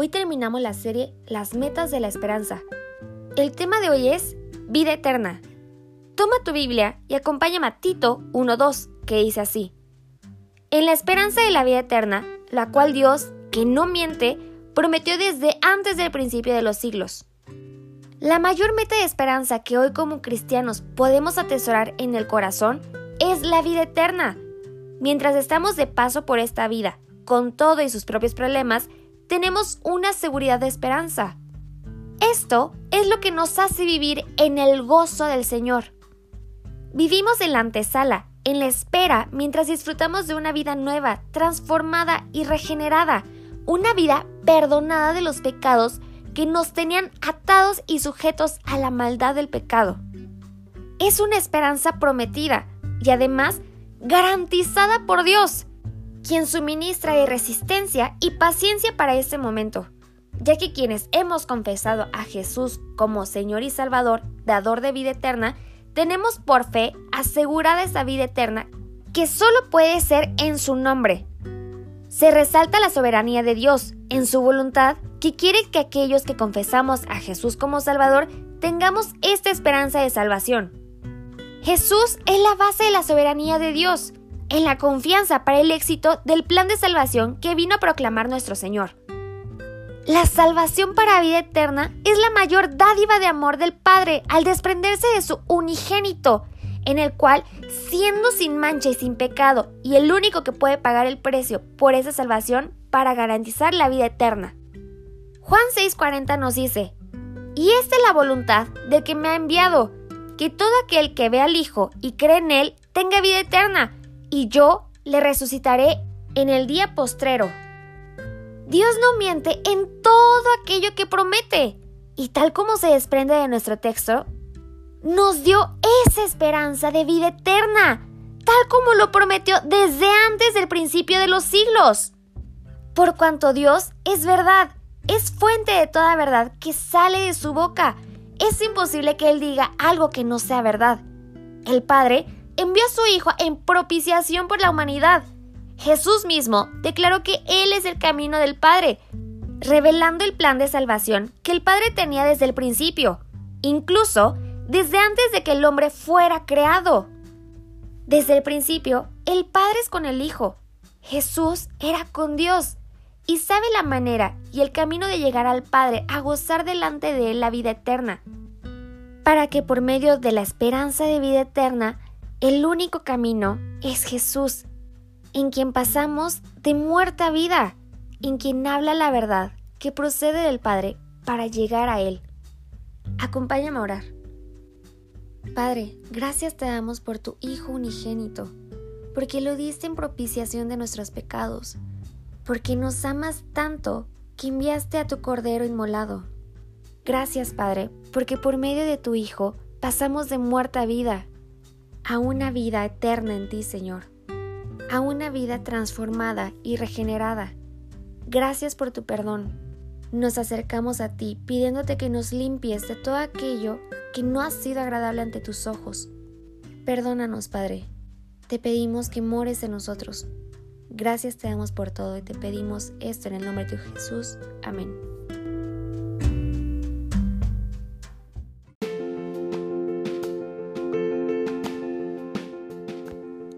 Hoy terminamos la serie Las Metas de la Esperanza. El tema de hoy es Vida Eterna. Toma tu Biblia y acompáñame a Tito 1.2, que dice así. En la esperanza de la vida eterna, la cual Dios, que no miente, prometió desde antes del principio de los siglos. La mayor meta de esperanza que hoy como cristianos podemos atesorar en el corazón es la vida eterna. Mientras estamos de paso por esta vida, con todo y sus propios problemas, tenemos una seguridad de esperanza. Esto es lo que nos hace vivir en el gozo del Señor. Vivimos en la antesala, en la espera, mientras disfrutamos de una vida nueva, transformada y regenerada, una vida perdonada de los pecados que nos tenían atados y sujetos a la maldad del pecado. Es una esperanza prometida y además garantizada por Dios quien suministra resistencia y paciencia para este momento, ya que quienes hemos confesado a Jesús como Señor y Salvador, dador de vida eterna, tenemos por fe asegurada esa vida eterna que solo puede ser en su nombre. Se resalta la soberanía de Dios en su voluntad que quiere que aquellos que confesamos a Jesús como Salvador tengamos esta esperanza de salvación. Jesús es la base de la soberanía de Dios en la confianza para el éxito del plan de salvación que vino a proclamar nuestro Señor. La salvación para vida eterna es la mayor dádiva de amor del Padre al desprenderse de su unigénito, en el cual, siendo sin mancha y sin pecado, y el único que puede pagar el precio por esa salvación para garantizar la vida eterna. Juan 6:40 nos dice, y esta es la voluntad de que me ha enviado, que todo aquel que ve al Hijo y cree en Él tenga vida eterna, y yo le resucitaré en el día postrero. Dios no miente en todo aquello que promete. Y tal como se desprende de nuestro texto, nos dio esa esperanza de vida eterna, tal como lo prometió desde antes del principio de los siglos. Por cuanto Dios es verdad, es fuente de toda verdad que sale de su boca. Es imposible que Él diga algo que no sea verdad. El Padre envió a su Hijo en propiciación por la humanidad. Jesús mismo declaró que Él es el camino del Padre, revelando el plan de salvación que el Padre tenía desde el principio, incluso desde antes de que el hombre fuera creado. Desde el principio, el Padre es con el Hijo. Jesús era con Dios y sabe la manera y el camino de llegar al Padre a gozar delante de Él la vida eterna, para que por medio de la esperanza de vida eterna el único camino es Jesús, en quien pasamos de muerta a vida, en quien habla la verdad que procede del Padre para llegar a Él. Acompáñame a orar. Padre, gracias te damos por tu Hijo unigénito, porque lo diste en propiciación de nuestros pecados, porque nos amas tanto que enviaste a tu Cordero inmolado. Gracias, Padre, porque por medio de tu Hijo pasamos de muerta a vida a una vida eterna en ti, Señor, a una vida transformada y regenerada. Gracias por tu perdón. Nos acercamos a ti pidiéndote que nos limpies de todo aquello que no ha sido agradable ante tus ojos. Perdónanos, Padre. Te pedimos que mores en nosotros. Gracias te damos por todo y te pedimos esto en el nombre de Jesús. Amén.